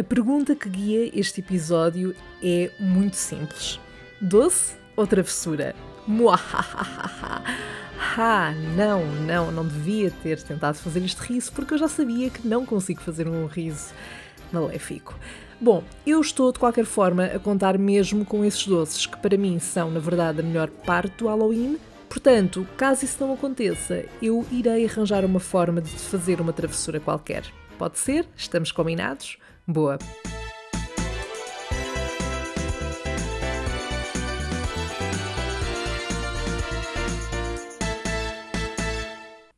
A pergunta que guia este episódio é muito simples: doce ou travessura? Muahahaha! Ah, não, não, não devia ter tentado fazer este riso porque eu já sabia que não consigo fazer um riso maléfico. Bom, eu estou de qualquer forma a contar mesmo com esses doces, que para mim são, na verdade, a melhor parte do Halloween. Portanto, caso isso não aconteça, eu irei arranjar uma forma de fazer uma travessura qualquer. Pode ser? Estamos combinados? Boa!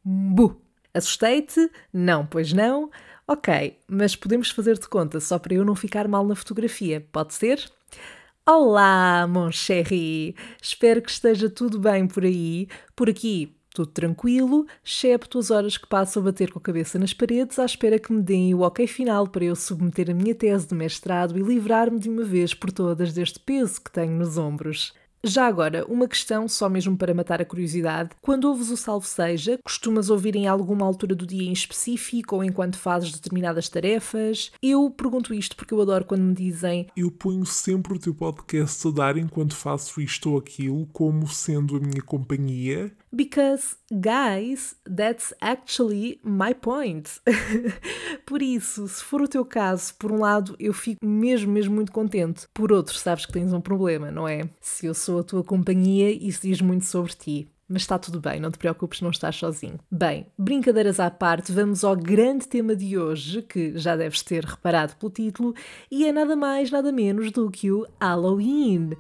Bu! Assustei-te? Não, pois não. Ok, mas podemos fazer de conta só para eu não ficar mal na fotografia, pode ser? Olá, mon chéri! Espero que esteja tudo bem por aí. Por aqui, tudo tranquilo, excepto as horas que passo a bater com a cabeça nas paredes à espera que me deem o ok final para eu submeter a minha tese de mestrado e livrar-me de uma vez por todas deste peso que tenho nos ombros. Já agora, uma questão só mesmo para matar a curiosidade. Quando ouves o salve seja, costumas ouvir em alguma altura do dia em específico ou enquanto fazes determinadas tarefas? Eu pergunto isto porque eu adoro quando me dizem Eu ponho sempre o teu podcast a dar enquanto faço isto ou aquilo como sendo a minha companhia. Because, guys, that's actually my point. por isso, se for o teu caso, por um lado eu fico mesmo, mesmo muito contente. Por outro, sabes que tens um problema, não é? Se eu sou a tua companhia, isso diz muito sobre ti. Mas está tudo bem, não te preocupes, não estás sozinho. Bem, brincadeiras à parte, vamos ao grande tema de hoje, que já deves ter reparado pelo título, e é nada mais, nada menos do que o Halloween.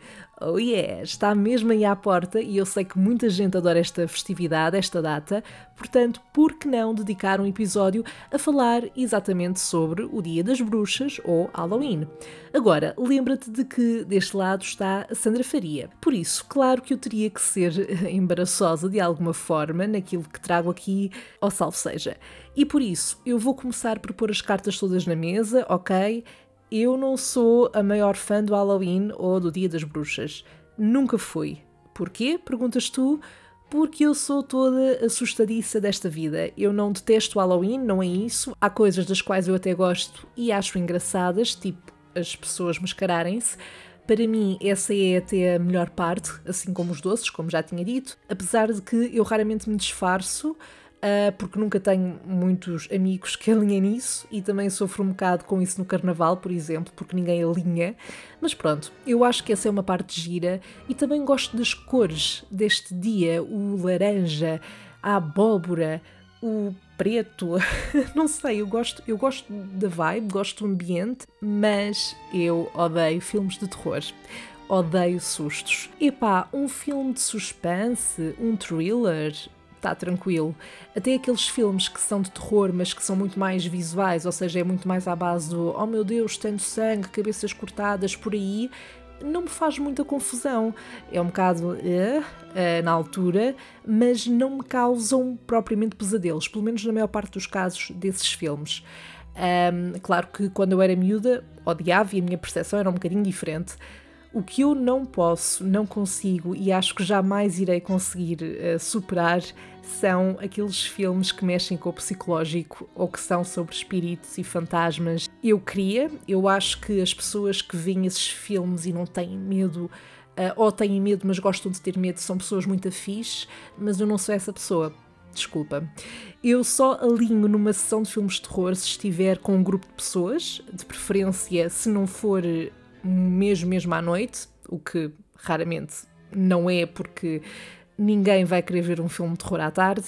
Oh yeah, está mesmo aí à porta e eu sei que muita gente adora esta festividade, esta data, portanto, por que não dedicar um episódio a falar exatamente sobre o Dia das Bruxas ou Halloween? Agora, lembra-te de que deste lado está a Sandra Faria. Por isso, claro que eu teria que ser embaraçosa de alguma forma naquilo que trago aqui, ao salve seja. E por isso, eu vou começar por pôr as cartas todas na mesa, ok? Eu não sou a maior fã do Halloween ou do Dia das Bruxas. Nunca fui. Porquê? Perguntas tu? Porque eu sou toda assustadiça desta vida. Eu não detesto Halloween, não é isso. Há coisas das quais eu até gosto e acho engraçadas, tipo as pessoas mascararem-se. Para mim, essa é até a melhor parte, assim como os doces, como já tinha dito. Apesar de que eu raramente me disfarço, uh, porque nunca tenho muitos amigos que alinhem nisso e também sofro um bocado com isso no carnaval, por exemplo, porque ninguém alinha. Mas pronto, eu acho que essa é uma parte gira e também gosto das cores deste dia: o laranja, a abóbora, o preto, não sei, eu gosto, eu gosto da vibe, gosto do ambiente, mas eu odeio filmes de terror. Odeio sustos. Epá, um filme de suspense, um thriller, está tranquilo. Até aqueles filmes que são de terror, mas que são muito mais visuais, ou seja, é muito mais à base do oh meu Deus, tanto sangue, cabeças cortadas por aí, não me faz muita confusão. É um bocado uh, uh, na altura, mas não me causam propriamente pesadelos, pelo menos na maior parte dos casos desses filmes. Um, claro que quando eu era miúda, odiava e a minha percepção era um bocadinho diferente. O que eu não posso, não consigo e acho que jamais irei conseguir uh, superar são aqueles filmes que mexem com o psicológico ou que são sobre espíritos e fantasmas. Eu queria, eu acho que as pessoas que veem esses filmes e não têm medo, uh, ou têm medo, mas gostam de ter medo, são pessoas muito afins, mas eu não sou essa pessoa. Desculpa. Eu só alinho numa sessão de filmes de terror se estiver com um grupo de pessoas, de preferência se não for mesmo, mesmo à noite, o que raramente não é porque ninguém vai querer ver um filme de terror à tarde.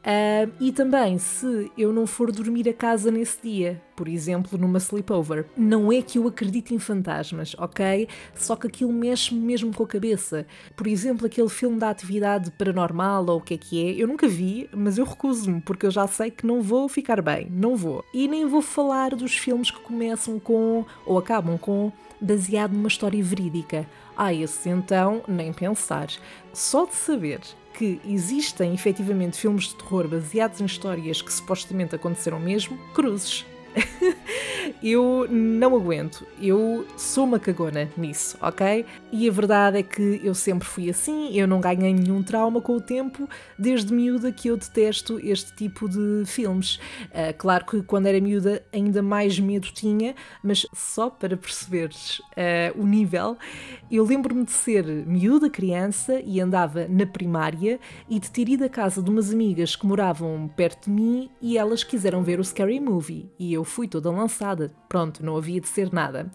Uh, e também, se eu não for dormir a casa nesse dia, por exemplo, numa sleepover, não é que eu acredite em fantasmas, ok? Só que aquilo mexe mesmo com a cabeça. Por exemplo, aquele filme da atividade paranormal ou o que é que é, eu nunca vi, mas eu recuso-me, porque eu já sei que não vou ficar bem, não vou. E nem vou falar dos filmes que começam com, ou acabam com, baseado numa história verídica. Ah, esse então, nem pensar. Só de saber que existem efetivamente filmes de terror baseados em histórias que supostamente aconteceram mesmo, cruzes. eu não aguento. Eu sou uma cagona nisso, ok? E a verdade é que eu sempre fui assim, eu não ganhei nenhum trauma com o tempo, desde miúda que eu detesto este tipo de filmes. Uh, claro que quando era miúda ainda mais medo tinha, mas só para perceberes uh, o nível, eu lembro-me de ser miúda, criança, e andava na primária e de ter ido à casa de umas amigas que moravam perto de mim e elas quiseram ver o Scary Movie e eu fui toda lançada. Pronto, não havia de ser nada.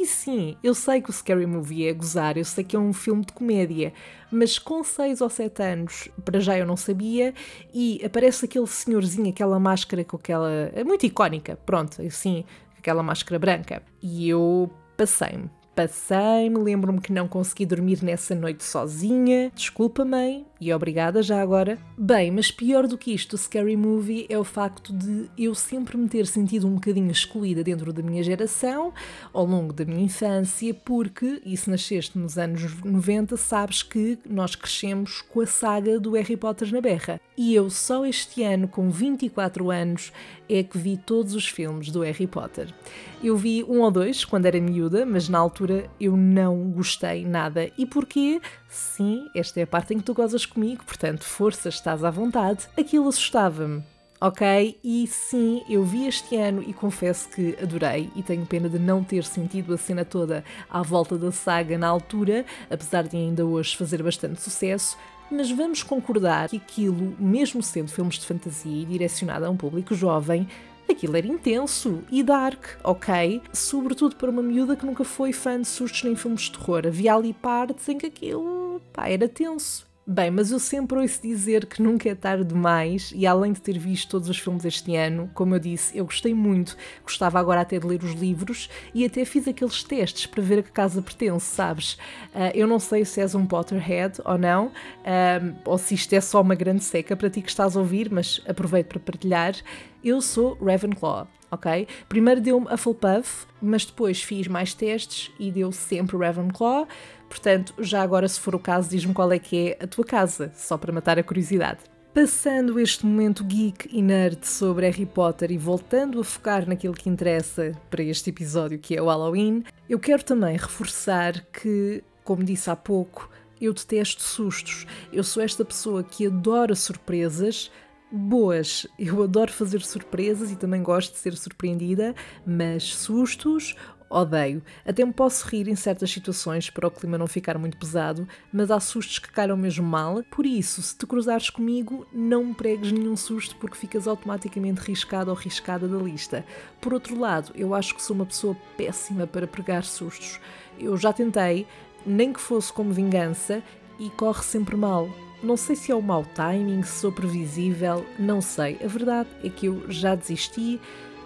E sim, eu sei que o Scary Movie é gozar, eu sei que é um filme de comédia, mas com 6 ou 7 anos, para já eu não sabia, e aparece aquele senhorzinho, aquela máscara com aquela. É muito icónica, pronto, assim, aquela máscara branca. E eu passei-me. Passei-me, lembro-me que não consegui dormir nessa noite sozinha. Desculpa, mãe, e obrigada já agora. Bem, mas pior do que isto, o Scary Movie é o facto de eu sempre me ter sentido um bocadinho excluída dentro da minha geração, ao longo da minha infância, porque, e se nasceste nos anos 90, sabes que nós crescemos com a saga do Harry Potter na berra. E eu só este ano, com 24 anos, é que vi todos os filmes do Harry Potter. Eu vi um ou dois quando era miúda, mas na altura eu não gostei nada. E porquê? Sim, esta é a parte em que tu gozas comigo, portanto, força, estás à vontade. Aquilo assustava-me. Ok? E sim, eu vi este ano e confesso que adorei e tenho pena de não ter sentido a cena toda à volta da saga na altura, apesar de ainda hoje fazer bastante sucesso. Mas vamos concordar que aquilo, mesmo sendo filmes de fantasia e direcionado a um público jovem, aquilo era intenso e dark, ok? Sobretudo para uma miúda que nunca foi fã de sustos nem filmes de terror. Havia ali partes em que aquilo pá, era tenso. Bem, mas eu sempre ouço dizer que nunca é tarde demais e além de ter visto todos os filmes este ano, como eu disse, eu gostei muito, gostava agora até de ler os livros e até fiz aqueles testes para ver a que casa pertence, sabes? Uh, eu não sei se és um Potterhead ou não, uh, ou se isto é só uma grande seca para ti que estás a ouvir, mas aproveito para partilhar. Eu sou Ravenclaw, ok? Primeiro deu-me Hufflepuff, mas depois fiz mais testes e deu sempre Ravenclaw. Portanto, já agora, se for o caso, diz-me qual é que é a tua casa, só para matar a curiosidade. Passando este momento geek e nerd sobre Harry Potter e voltando a focar naquilo que interessa para este episódio, que é o Halloween, eu quero também reforçar que, como disse há pouco, eu detesto sustos. Eu sou esta pessoa que adora surpresas, boas. Eu adoro fazer surpresas e também gosto de ser surpreendida, mas sustos odeio. Até me posso rir em certas situações para o clima não ficar muito pesado, mas há sustos que calham mesmo mal. Por isso, se te cruzares comigo, não me pregues nenhum susto porque ficas automaticamente riscado ou riscada da lista. Por outro lado, eu acho que sou uma pessoa péssima para pregar sustos. Eu já tentei, nem que fosse como vingança, e corre sempre mal. Não sei se é o mau timing, se sou previsível, não sei. A verdade é que eu já desisti,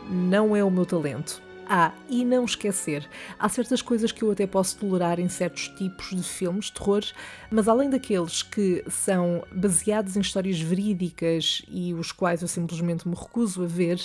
não é o meu talento. Ah, e não esquecer, há certas coisas que eu até posso tolerar em certos tipos de filmes de terror, mas além daqueles que são baseados em histórias verídicas e os quais eu simplesmente me recuso a ver,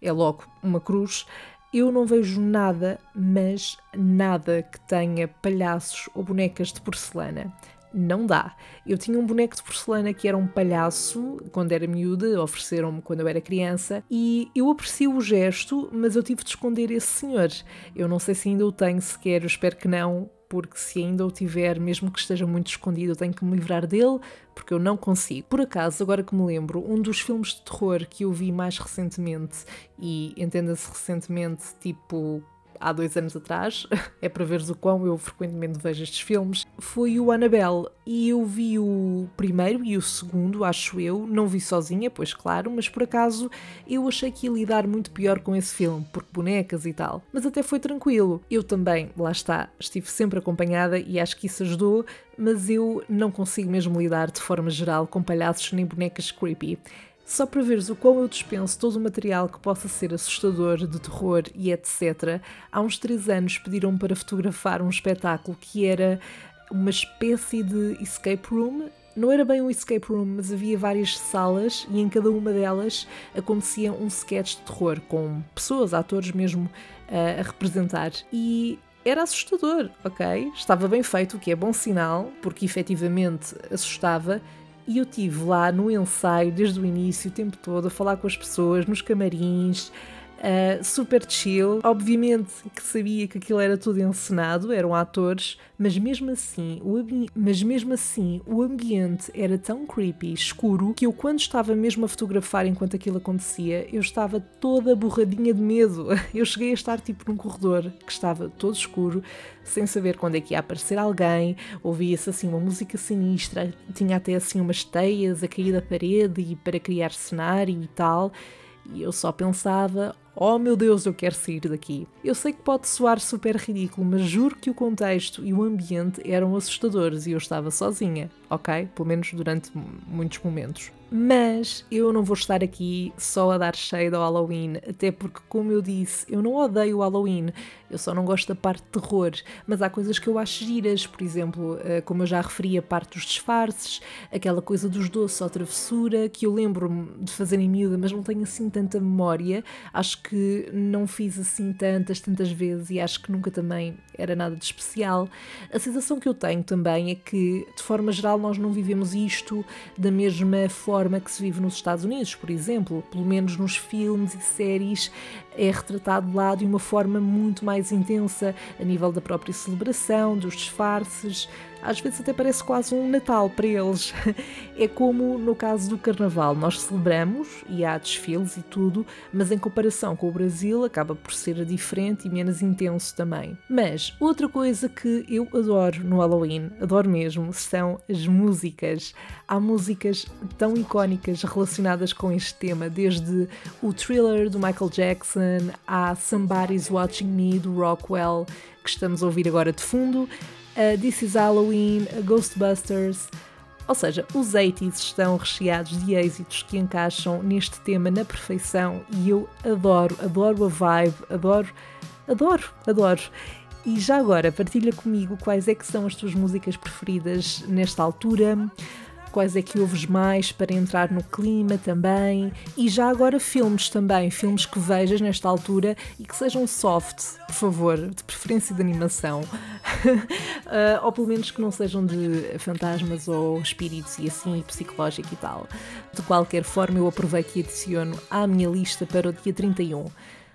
é logo uma cruz, eu não vejo nada, mas nada que tenha palhaços ou bonecas de porcelana não dá. Eu tinha um boneco de porcelana que era um palhaço quando era miúda, ofereceram-me quando eu era criança, e eu aprecio o gesto, mas eu tive de esconder esse senhor. Eu não sei se ainda o tenho sequer, espero que não, porque se ainda o tiver, mesmo que esteja muito escondido, eu tenho que me livrar dele, porque eu não consigo. Por acaso, agora que me lembro, um dos filmes de terror que eu vi mais recentemente, e entenda-se recentemente, tipo há dois anos atrás, é para veres o quão eu frequentemente vejo estes filmes, foi o Annabelle. E eu vi o primeiro e o segundo, acho eu, não vi sozinha, pois claro, mas por acaso eu achei que ia lidar muito pior com esse filme, porque bonecas e tal. Mas até foi tranquilo. Eu também, lá está, estive sempre acompanhada e acho que isso ajudou, mas eu não consigo mesmo lidar de forma geral com palhaços nem bonecas creepy. Só para veres o quão eu dispenso todo o material que possa ser assustador, de terror e etc., há uns 3 anos pediram-me para fotografar um espetáculo que era uma espécie de escape room. Não era bem um escape room, mas havia várias salas e em cada uma delas acontecia um sketch de terror, com pessoas, atores mesmo, a representar. E era assustador, ok? Estava bem feito, o que é bom sinal, porque efetivamente assustava e eu tive lá no ensaio, desde o início, o tempo todo, a falar com as pessoas, nos camarins, Uh, super chill. Obviamente que sabia que aquilo era tudo encenado, eram atores, mas mesmo assim, o mas mesmo assim, o ambiente era tão creepy, escuro, que eu quando estava mesmo a fotografar enquanto aquilo acontecia, eu estava toda borradinha de medo. Eu cheguei a estar tipo num corredor que estava todo escuro, sem saber quando é que ia aparecer alguém, ouvia-se assim uma música sinistra, tinha até assim umas teias a cair da parede e para criar cenário e tal. E eu só pensava, Oh meu Deus, eu quero sair daqui. Eu sei que pode soar super ridículo, mas juro que o contexto e o ambiente eram assustadores e eu estava sozinha, ok? Pelo menos durante muitos momentos. Mas eu não vou estar aqui só a dar shade ao Halloween, até porque, como eu disse, eu não odeio o Halloween, eu só não gosto da parte de terror. Mas há coisas que eu acho giras, por exemplo, eh, como eu já referi, a parte dos disfarces, aquela coisa dos doces ou travessura, que eu lembro-me de fazer em miúda, mas não tenho assim tanta memória. Acho que não fiz assim tantas, tantas vezes e acho que nunca também era nada de especial. A sensação que eu tenho também é que, de forma geral, nós não vivemos isto da mesma forma que se vive nos Estados Unidos, por exemplo, pelo menos nos filmes e séries, é retratado lá de uma forma muito mais intensa, a nível da própria celebração, dos disfarces, às vezes até parece quase um Natal para eles. É como no caso do Carnaval, nós celebramos e há desfiles e tudo, mas em comparação com o Brasil acaba por ser diferente e menos intenso também. Mas outra coisa que eu adoro no Halloween, adoro mesmo, são as músicas. Há músicas tão icónicas relacionadas com este tema, desde o thriller do Michael Jackson, a Somebody's Watching Me do Rockwell, que estamos a ouvir agora de fundo, a This is Halloween, a Ghostbusters. Ou seja, os 80s estão recheados de êxitos que encaixam neste tema na perfeição e eu adoro, adoro a vibe, adoro, adoro, adoro. E já agora, partilha comigo quais é que são as tuas músicas preferidas nesta altura quais é que ouves mais para entrar no clima também. E já agora filmes também, filmes que vejas nesta altura e que sejam soft, por favor, de preferência de animação. uh, ou pelo menos que não sejam de fantasmas ou espíritos e assim, psicológico e tal. De qualquer forma, eu aproveito e adiciono à minha lista para o dia 31.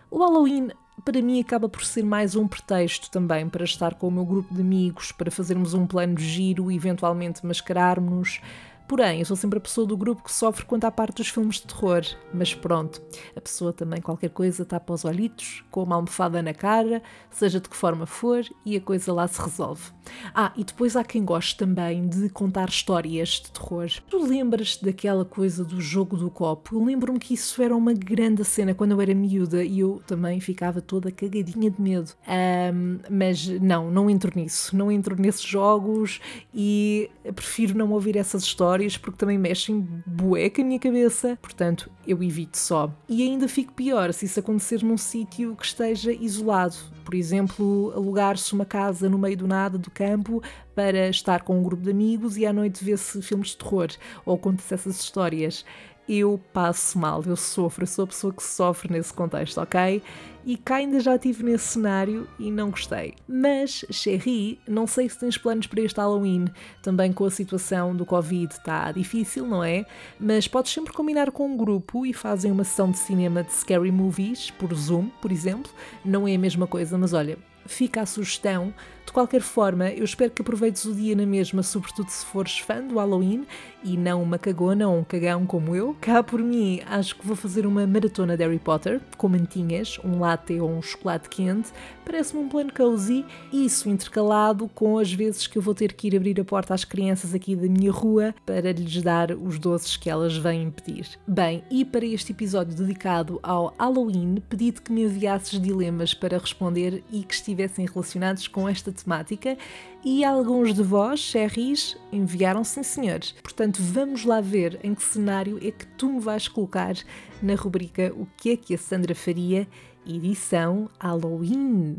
O Halloween para mim acaba por ser mais um pretexto também para estar com o meu grupo de amigos, para fazermos um plano de giro e eventualmente mascararmos. Porém, eu sou sempre a pessoa do grupo que sofre quanto à parte dos filmes de terror. Mas pronto, a pessoa também, qualquer coisa, tapa os olhitos, com uma almofada na cara, seja de que forma for, e a coisa lá se resolve. Ah, e depois há quem goste também de contar histórias de terror. Tu lembras-te daquela coisa do jogo do copo? Eu lembro-me que isso era uma grande cena quando eu era miúda e eu também ficava toda cagadinha de medo. Um, mas não, não entro nisso. Não entro nesses jogos e prefiro não ouvir essas histórias porque também mexem bué com a minha cabeça. Portanto, eu evito só. E ainda fico pior se isso acontecer num sítio que esteja isolado. Por exemplo, alugar-se uma casa no meio do nada do campo para estar com um grupo de amigos e à noite ver-se filmes de terror ou conta-se essas histórias. Eu passo mal, eu sofro, eu sou a pessoa que sofre nesse contexto, ok? E cá ainda já estive nesse cenário e não gostei. Mas, Cherry, não sei se tens planos para este Halloween. Também com a situação do Covid está difícil, não é? Mas podes sempre combinar com um grupo e fazem uma sessão de cinema de scary movies, por Zoom, por exemplo. Não é a mesma coisa, mas olha, fica a sugestão. De qualquer forma, eu espero que aproveites o dia na mesma, sobretudo se fores fã do Halloween e não uma cagona ou um cagão como eu. Cá por mim, acho que vou fazer uma maratona de Harry Potter, com mantinhas, um latte ou um chocolate quente. Parece-me um plano cozy, isso intercalado com as vezes que eu vou ter que ir abrir a porta às crianças aqui da minha rua para lhes dar os doces que elas vêm pedir. Bem, e para este episódio dedicado ao Halloween, pedi-te que me enviasses dilemas para responder e que estivessem relacionados com esta temática e alguns de vós, Cherries, enviaram sim senhores. Portanto, vamos lá ver em que cenário é que tu me vais colocar na rubrica O que é que a Sandra faria, edição Halloween.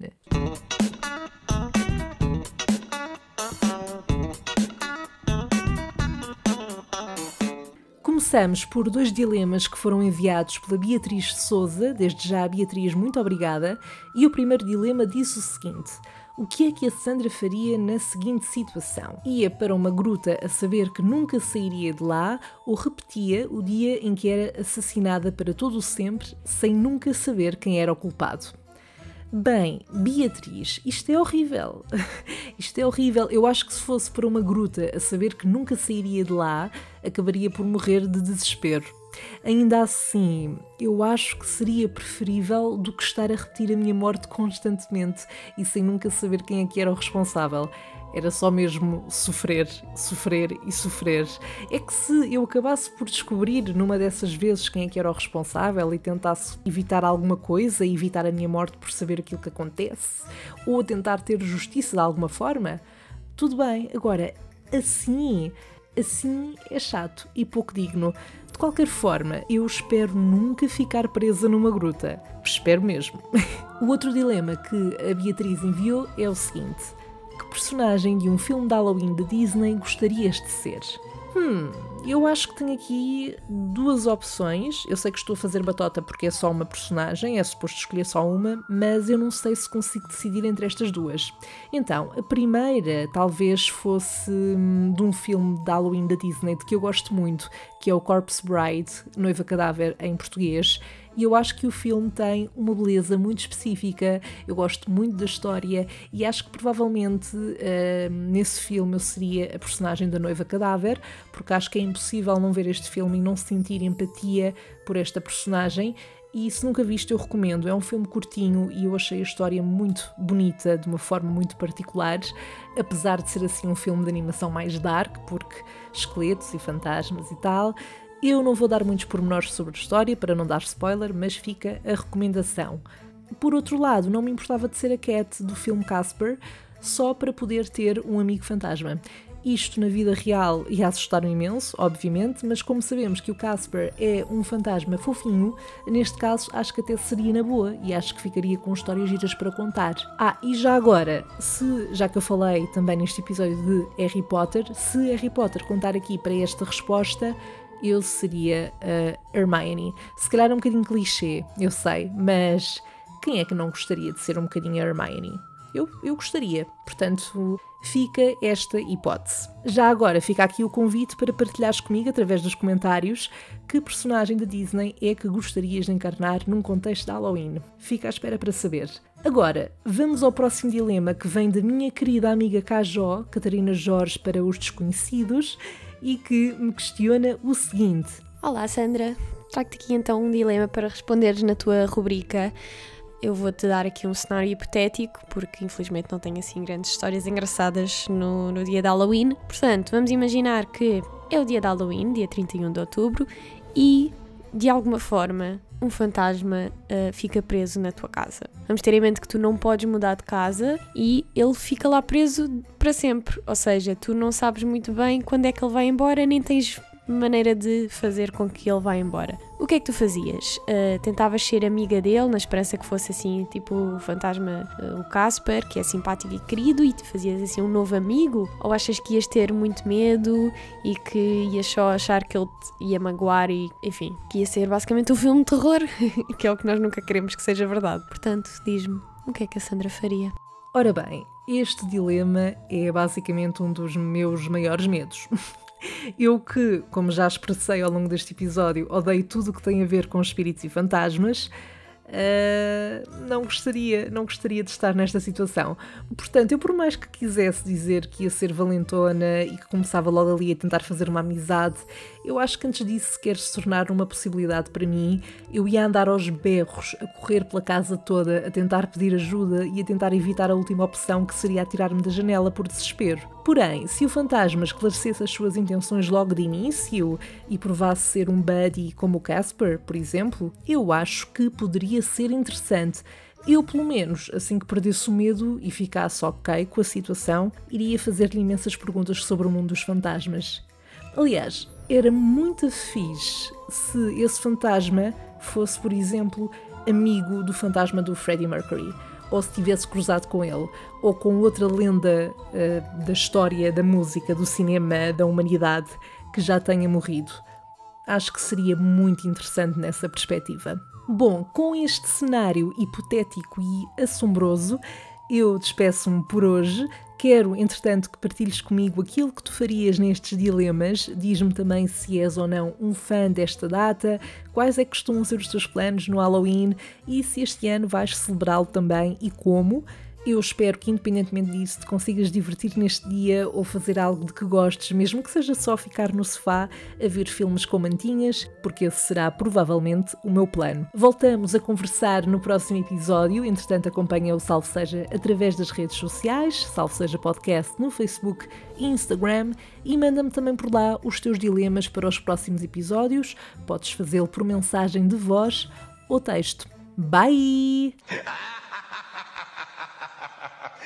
Começamos por dois dilemas que foram enviados pela Beatriz Souza, desde já, Beatriz, muito obrigada. E o primeiro dilema diz o seguinte: O que é que a Sandra faria na seguinte situação? Ia para uma gruta a saber que nunca sairia de lá ou repetia o dia em que era assassinada para todo o sempre sem nunca saber quem era o culpado? Bem, Beatriz, isto é horrível. isto é horrível. Eu acho que se fosse para uma gruta a saber que nunca sairia de lá, acabaria por morrer de desespero. Ainda assim, eu acho que seria preferível do que estar a repetir a minha morte constantemente e sem nunca saber quem é que era o responsável. Era só mesmo sofrer, sofrer e sofrer. É que se eu acabasse por descobrir numa dessas vezes quem é que era o responsável e tentasse evitar alguma coisa, evitar a minha morte por saber aquilo que acontece, ou tentar ter justiça de alguma forma, tudo bem. Agora, assim, assim é chato e pouco digno. De qualquer forma, eu espero nunca ficar presa numa gruta. Espero mesmo. o outro dilema que a Beatriz enviou é o seguinte: que personagem de um filme de Halloween da Disney gostarias de ser? Hum, eu acho que tenho aqui duas opções. Eu sei que estou a fazer batota porque é só uma personagem, é suposto escolher só uma, mas eu não sei se consigo decidir entre estas duas. Então, a primeira talvez fosse hum, de um filme de Halloween da Disney de que eu gosto muito, que é o Corpse Bride, Noiva Cadáver em português, e eu acho que o filme tem uma beleza muito específica. Eu gosto muito da história e acho que provavelmente uh, nesse filme eu seria a personagem da noiva cadáver, porque acho que é impossível não ver este filme e não sentir empatia por esta personagem. E se nunca viste, eu recomendo. É um filme curtinho e eu achei a história muito bonita, de uma forma muito particular, apesar de ser assim um filme de animação mais dark, porque esqueletos e fantasmas e tal. Eu não vou dar muitos pormenores sobre a história para não dar spoiler, mas fica a recomendação. Por outro lado, não me importava de ser a Cat do filme Casper, só para poder ter um amigo fantasma. Isto na vida real ia assustar-me imenso, obviamente, mas como sabemos que o Casper é um fantasma fofinho, neste caso acho que até seria na boa e acho que ficaria com histórias giras para contar. Ah, e já agora, se já que eu falei também neste episódio de Harry Potter, se Harry Potter contar aqui para esta resposta, eu seria a Hermione. Se calhar é um bocadinho clichê, eu sei, mas quem é que não gostaria de ser um bocadinho a Hermione? Eu, eu gostaria, portanto, fica esta hipótese. Já agora fica aqui o convite para partilhares comigo, através dos comentários, que personagem da Disney é que gostarias de encarnar num contexto de Halloween. Fica à espera para saber. Agora, vamos ao próximo dilema que vem da minha querida amiga Cajó, Catarina Jorge, para os desconhecidos e que me questiona o seguinte: Olá, Sandra. Trago-te aqui então um dilema para responderes na tua rubrica. Eu vou-te dar aqui um cenário hipotético, porque infelizmente não tenho assim grandes histórias engraçadas no, no dia de Halloween. Portanto, vamos imaginar que é o dia de Halloween, dia 31 de outubro, e de alguma forma um fantasma uh, fica preso na tua casa. Vamos ter em mente que tu não podes mudar de casa e ele fica lá preso para sempre. Ou seja, tu não sabes muito bem quando é que ele vai embora, nem tens maneira de fazer com que ele vá embora. O que é que tu fazias? Uh, tentavas ser amiga dele, na esperança que fosse assim, tipo o fantasma, uh, o Casper, que é simpático e querido, e te fazias assim um novo amigo? Ou achas que ias ter muito medo e que ias só achar que ele te ia magoar e, enfim, que ia ser basicamente um filme de terror, que é o que nós nunca queremos que seja verdade. Portanto, diz-me, o que é que a Sandra faria? Ora bem, este dilema é basicamente um dos meus maiores medos. Eu que, como já expressei ao longo deste episódio, odeio tudo o que tem a ver com espíritos e fantasmas, uh, não gostaria, não gostaria de estar nesta situação. Portanto, eu por mais que quisesse dizer que ia ser valentona e que começava logo ali a tentar fazer uma amizade, eu acho que antes disso sequer se tornar uma possibilidade para mim, eu ia andar aos berros, a correr pela casa toda, a tentar pedir ajuda e a tentar evitar a última opção que seria atirar-me da janela por desespero. Porém, se o fantasma esclarecesse as suas intenções logo de início e provasse ser um buddy como o Casper, por exemplo, eu acho que poderia ser interessante. Eu, pelo menos, assim que perdesse o medo e ficasse ok com a situação, iria fazer-lhe imensas perguntas sobre o mundo dos fantasmas. Aliás, era muito fixe se esse fantasma fosse, por exemplo, amigo do fantasma do Freddie Mercury, ou se tivesse cruzado com ele, ou com outra lenda uh, da história, da música, do cinema, da humanidade que já tenha morrido. Acho que seria muito interessante nessa perspectiva. Bom, com este cenário hipotético e assombroso, Eu despeço-me por hoje. Quero, entretanto, que partilhes comigo aquilo que tu farias nestes dilemas. Diz-me também se és ou não um fã desta data, quais é que costumam ser os teus planos no Halloween e se este ano vais celebrá-lo também e como. Eu espero que, independentemente disso, te consigas divertir neste dia ou fazer algo de que gostes, mesmo que seja só ficar no sofá a ver filmes com mantinhas, porque esse será provavelmente o meu plano. Voltamos a conversar no próximo episódio. Entretanto, acompanha o Salve Seja através das redes sociais, Salve Seja Podcast no Facebook e Instagram, e manda-me também por lá os teus dilemas para os próximos episódios. Podes fazê-lo por mensagem de voz ou texto. Bye!